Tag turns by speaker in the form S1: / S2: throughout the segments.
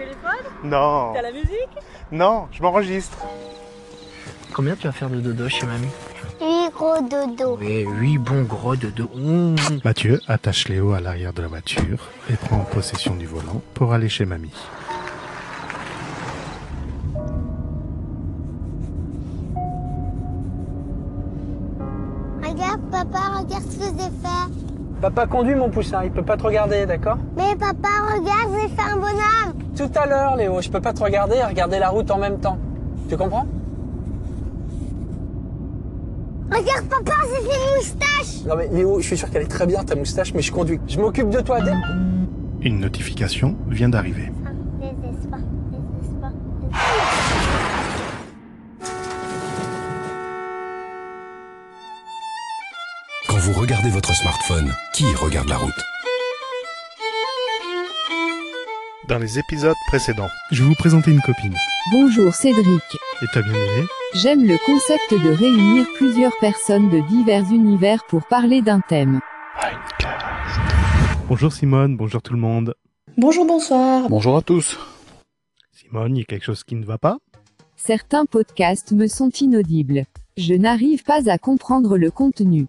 S1: téléphone
S2: Non.
S1: T'as la musique
S2: Non, je m'enregistre.
S3: Combien tu vas faire de dodo chez mamie
S4: Oui, gros dodo.
S3: Oui, 8 bons gros dodo. Mmh.
S2: Mathieu attache Léo à l'arrière de la voiture et prend possession du volant pour aller chez mamie.
S4: Regarde, papa, regarde ce que j'ai fait.
S3: Papa conduit mon poussin, il peut pas te regarder, d'accord?
S4: Mais papa, regarde, j'ai fait un bonhomme.
S3: Tout à l'heure, Léo, je peux pas te regarder et regarder la route en même temps. Tu comprends?
S4: Regarde, papa, j'ai fait une moustache.
S3: Non mais Léo, je suis sûr qu'elle est très bien ta moustache, mais je conduis. Je m'occupe de toi, t'es-
S2: Une notification vient d'arriver.
S4: Désespoir, désespoir,
S5: Quand vous regardez votre smartphone, qui regarde la route?
S2: Dans les épisodes précédents, je vais vous présenter une copine.
S6: Bonjour Cédric.
S2: Et t'as bien aimé
S6: J'aime le concept de réunir plusieurs personnes de divers univers pour parler d'un thème.
S2: Bonjour Simone, bonjour tout le monde.
S7: Bonjour, bonsoir.
S8: Bonjour à tous.
S2: Simone, il y a quelque chose qui ne va pas?
S6: Certains podcasts me sont inaudibles. Je n'arrive pas à comprendre le contenu.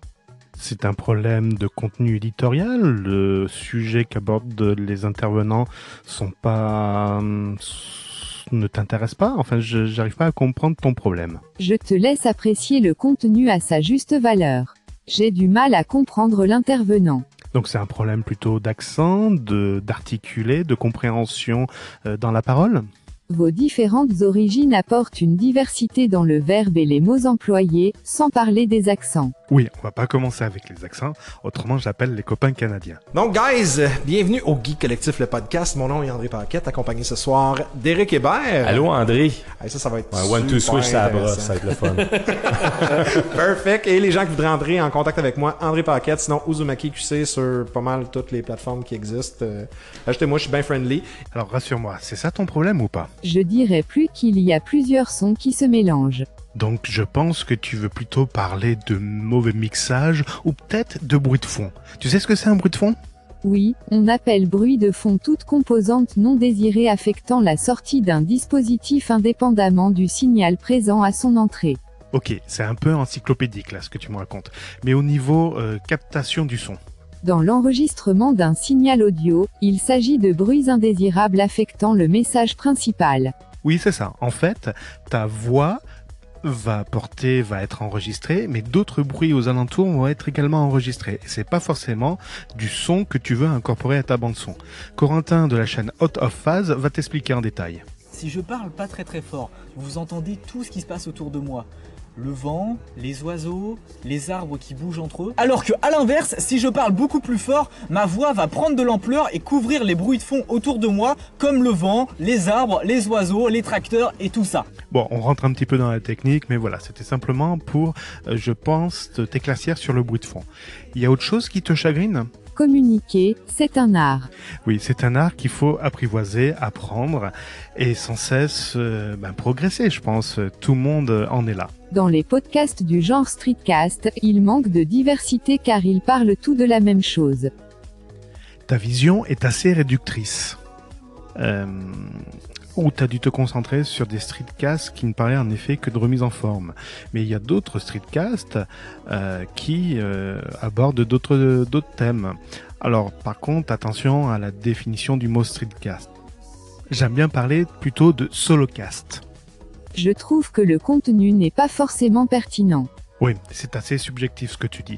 S2: C'est un problème de contenu éditorial. Le sujet qu'abordent les intervenants sont pas hum, ne t'intéresse pas. Enfin, je j'arrive pas à comprendre ton problème.
S6: Je te laisse apprécier le contenu à sa juste valeur. J'ai du mal à comprendre l'intervenant.
S2: Donc c'est un problème plutôt d'accent, de d'articuler, de compréhension euh, dans la parole?
S6: Vos différentes origines apportent une diversité dans le verbe et les mots employés, sans parler des accents.
S2: Oui, on va pas commencer avec les accents. Autrement, j'appelle les copains canadiens.
S8: Donc, guys, bienvenue au Geek Collectif, le podcast. Mon nom est André Paquette, accompagné ce soir d'Éric Hébert.
S9: Allô André?
S8: Ça, ça va être
S9: Ouais, one, two, switch, ça brosse, ça va être le fun.
S8: Perfect. Et les gens qui voudraient entrer en contact avec moi, André Paquette, sinon Uzumaki QC sur pas mal toutes les plateformes qui existent. Euh, Ajoutez-moi, je suis bien friendly.
S2: Alors rassure-moi, c'est ça ton problème ou pas?
S6: Je dirais plus qu'il y a plusieurs sons qui se mélangent.
S2: Donc je pense que tu veux plutôt parler de mauvais mixage ou peut-être de bruit de fond. Tu sais ce que c'est un bruit de fond?
S6: Oui, on appelle bruit de fond toute composante non désirée affectant la sortie d'un dispositif indépendamment du signal présent à son entrée.
S2: Ok, c'est un peu encyclopédique là ce que tu me racontes. Mais au niveau euh, captation du son.
S6: Dans l'enregistrement d'un signal audio, il s'agit de bruits indésirables affectant le message principal.
S2: Oui, c'est ça. En fait, ta voix va porter, va être enregistrée, mais d'autres bruits aux alentours vont être également enregistrés. Et c'est pas forcément du son que tu veux incorporer à ta bande son. Corentin de la chaîne Out of Phase va t'expliquer en détail.
S10: Si je parle pas très très fort, vous entendez tout ce qui se passe autour de moi. Le vent, les oiseaux, les arbres qui bougent entre eux. Alors que à l'inverse, si je parle beaucoup plus fort, ma voix va prendre de l'ampleur et couvrir les bruits de fond autour de moi, comme le vent, les arbres, les oiseaux, les tracteurs et tout ça.
S2: Bon, on rentre un petit peu dans la technique, mais voilà, c'était simplement pour, euh, je pense, t'éclaircir sur le bruit de fond. Il y a autre chose qui te chagrine?
S6: Communiquer, c'est un art.
S2: Oui, c'est un art qu'il faut apprivoiser, apprendre et sans cesse euh, ben, progresser, je pense. Tout le monde en est là.
S6: Dans les podcasts du genre streetcast, il manque de diversité car ils parlent tout de la même chose.
S2: Ta vision est assez réductrice. Euh, ou tu as dû te concentrer sur des streetcasts qui ne parlaient en effet que de remise en forme. Mais il y a d'autres streetcasts euh, qui euh, abordent d'autres d'autres thèmes. Alors par contre, attention à la définition du mot streetcast. J'aime bien parler plutôt de solocast.
S6: Je trouve que le contenu n'est pas forcément pertinent.
S2: Oui, c'est assez subjectif ce que tu dis.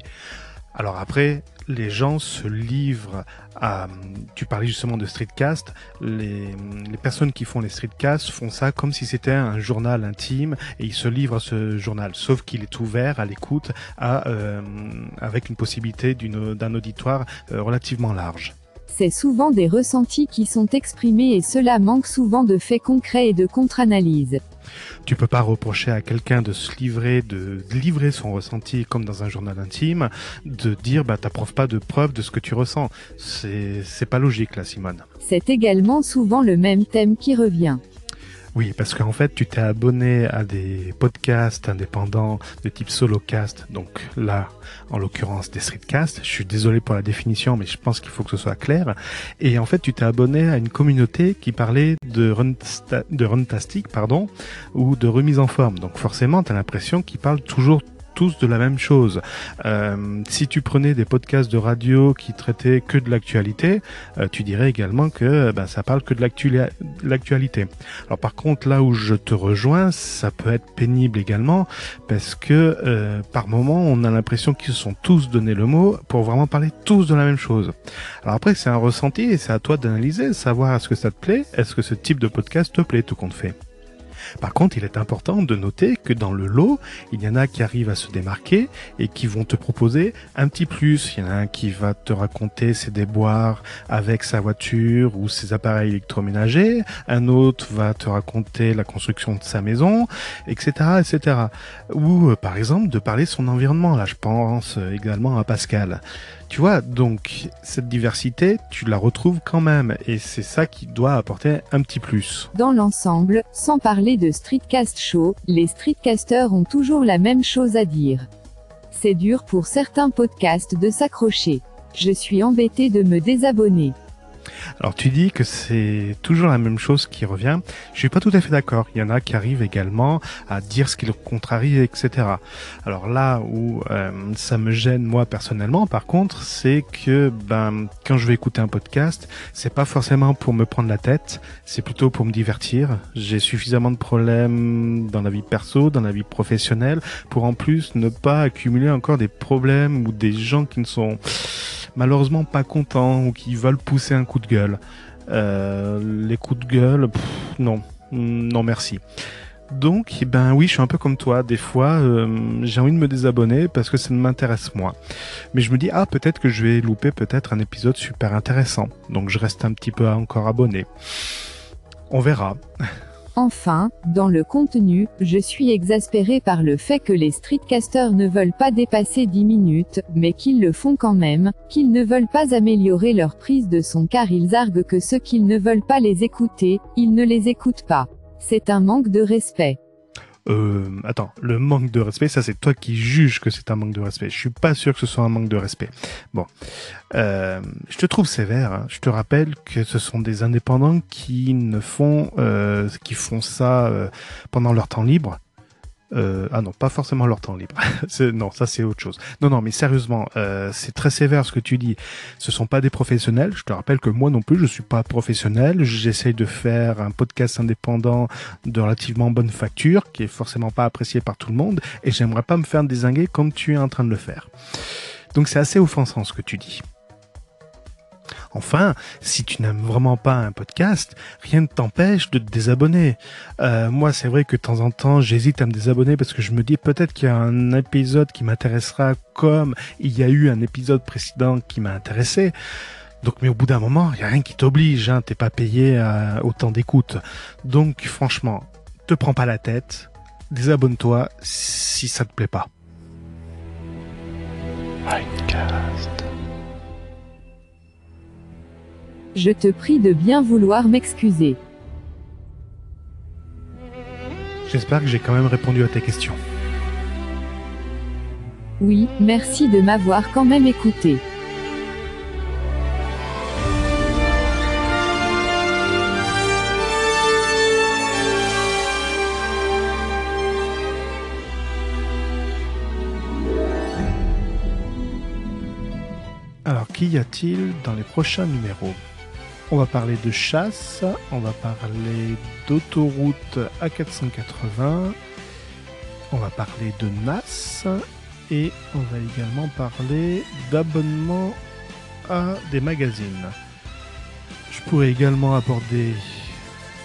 S2: Alors après, les gens se livrent à... Tu parlais justement de streetcast. Les, les personnes qui font les streetcasts font ça comme si c'était un journal intime et ils se livrent à ce journal. Sauf qu'il est ouvert à l'écoute euh, avec une possibilité d'un auditoire euh, relativement large.
S6: C'est souvent des ressentis qui sont exprimés et cela manque souvent de faits concrets et de contre-analyse.
S2: Tu peux pas reprocher à quelqu'un de se livrer, de livrer son ressenti comme dans un journal intime, de dire bah t'approuves pas de preuves de ce que tu ressens. C'est c'est pas logique là, Simone.
S6: C'est également souvent le même thème qui revient.
S2: Oui, parce qu'en fait, tu t'es abonné à des podcasts indépendants de type solocast. Donc là, en l'occurrence, des streetcasts. Je suis désolé pour la définition, mais je pense qu'il faut que ce soit clair. Et en fait, tu t'es abonné à une communauté qui parlait de, runsta de runtastic, pardon, ou de remise en forme. Donc forcément, tu l'impression qu'ils parlent toujours tous de la même chose. Euh, si tu prenais des podcasts de radio qui traitaient que de l'actualité, euh, tu dirais également que ben, ça parle que de l'actualité. Alors par contre, là où je te rejoins, ça peut être pénible également parce que par moment, on a l'impression qu'ils se sont tous donné le mot pour vraiment parler tous de la même chose. Alors après, c'est un ressenti et c'est à toi d'analyser, savoir est-ce que ça te plaît, est-ce que ce type de podcast te plaît, tout compte fait. Par contre, il est important de noter que dans le lot, il y en a qui arrivent à se démarquer et qui vont te proposer un petit plus. Il y en a un qui va te raconter ses déboires avec sa voiture ou ses appareils électroménagers. Un autre va te raconter la construction de sa maison, etc., etc. Ou, euh, par exemple, de parler de son environnement. Là, je pense euh, également à Pascal. Tu vois, donc cette diversité, tu la retrouves quand même, et c'est ça qui doit apporter un petit plus.
S6: Dans l'ensemble, sans parler de streetcast show, les streetcasters ont toujours la même chose à dire. C'est dur pour certains podcasts de s'accrocher. Je suis embêté de me désabonner.
S2: Alors tu dis que c'est toujours la même chose qui revient. Je suis pas tout à fait d'accord. Il y en a qui arrivent également à dire ce qui le contrarie, etc. Alors là où euh, ça me gêne moi personnellement, par contre, c'est que ben quand je vais écouter un podcast, c'est pas forcément pour me prendre la tête, c'est plutôt pour me divertir. J'ai suffisamment de problèmes dans la vie perso, dans la vie professionnelle, pour en plus ne pas accumuler encore des problèmes ou des gens qui ne sont malheureusement pas contents ou qui veulent pousser un coup de gueule. Euh, les coups de gueule, non, non merci. Donc, eh ben oui, je suis un peu comme toi. Des fois, euh, j'ai envie de me désabonner parce que ça ne m'intéresse moins. Mais je me dis, ah, peut-être que je vais louper peut-être un épisode super intéressant. Donc, je reste un petit peu encore abonné. On verra.
S6: Enfin, dans le contenu, je suis exaspéré par le fait que les streetcasters ne veulent pas dépasser 10 minutes, mais qu'ils le font quand même, qu'ils ne veulent pas améliorer leur prise de son car ils arguent que ceux qu'ils ne veulent pas les écouter, ils ne les écoutent pas. C'est un manque de respect.
S2: Euh, attends, le manque de respect, ça c'est toi qui juges que c'est un manque de respect. Je suis pas sûr que ce soit un manque de respect. Bon, euh, je te trouve sévère. Hein. Je te rappelle que ce sont des indépendants qui ne font, euh, qui font ça euh, pendant leur temps libre euh, ah non, pas forcément leur temps libre. non, ça c'est autre chose. Non, non, mais sérieusement, euh, c'est très sévère ce que tu dis. Ce sont pas des professionnels. Je te rappelle que moi non plus, je suis pas professionnel. J'essaye de faire un podcast indépendant de relativement bonne facture, qui est forcément pas apprécié par tout le monde, et j'aimerais pas me faire désinguer comme tu es en train de le faire. Donc c'est assez offensant ce que tu dis. Enfin, si tu n'aimes vraiment pas un podcast, rien ne t'empêche de te désabonner. Euh, moi, c'est vrai que de temps en temps, j'hésite à me désabonner parce que je me dis peut-être qu'il y a un épisode qui m'intéressera comme il y a eu un épisode précédent qui m'a intéressé. Donc, mais au bout d'un moment, il n'y a rien qui t'oblige, hein, t'es pas payé à autant d'écoute. Donc, franchement, te prends pas la tête, désabonne-toi si ça te plaît pas.
S6: Je te prie de bien vouloir m'excuser.
S2: J'espère que j'ai quand même répondu à tes questions.
S6: Oui, merci de m'avoir quand même écouté.
S2: Alors, qu'y a-t-il dans les prochains numéros? On va parler de chasse, on va parler d'autoroute A480, on va parler de NAS et on va également parler d'abonnement à des magazines. Je pourrais également aborder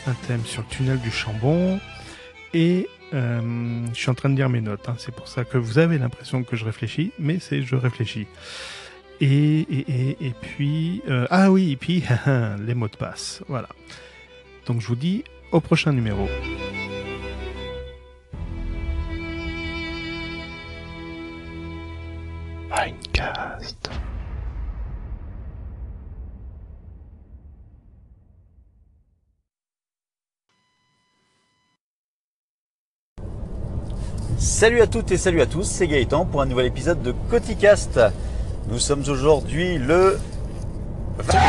S2: un thème sur le tunnel du Chambon et euh, je suis en train de dire mes notes. Hein. c'est pour ça que vous avez l'impression que je réfléchis, mais c'est je réfléchis. Et, et, et, et puis... Euh, ah oui, et puis les mots de passe. Voilà. Donc je vous dis au prochain numéro. Minecast.
S1: Salut à toutes et salut à tous, c'est Gaëtan pour un nouvel épisode de Coticast. Nous sommes aujourd'hui le 21.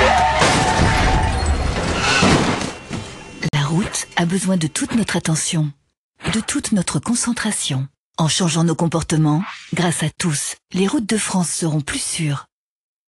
S7: La route a besoin de toute notre attention, de toute notre concentration. En changeant nos comportements, grâce à tous, les routes de France seront plus sûres.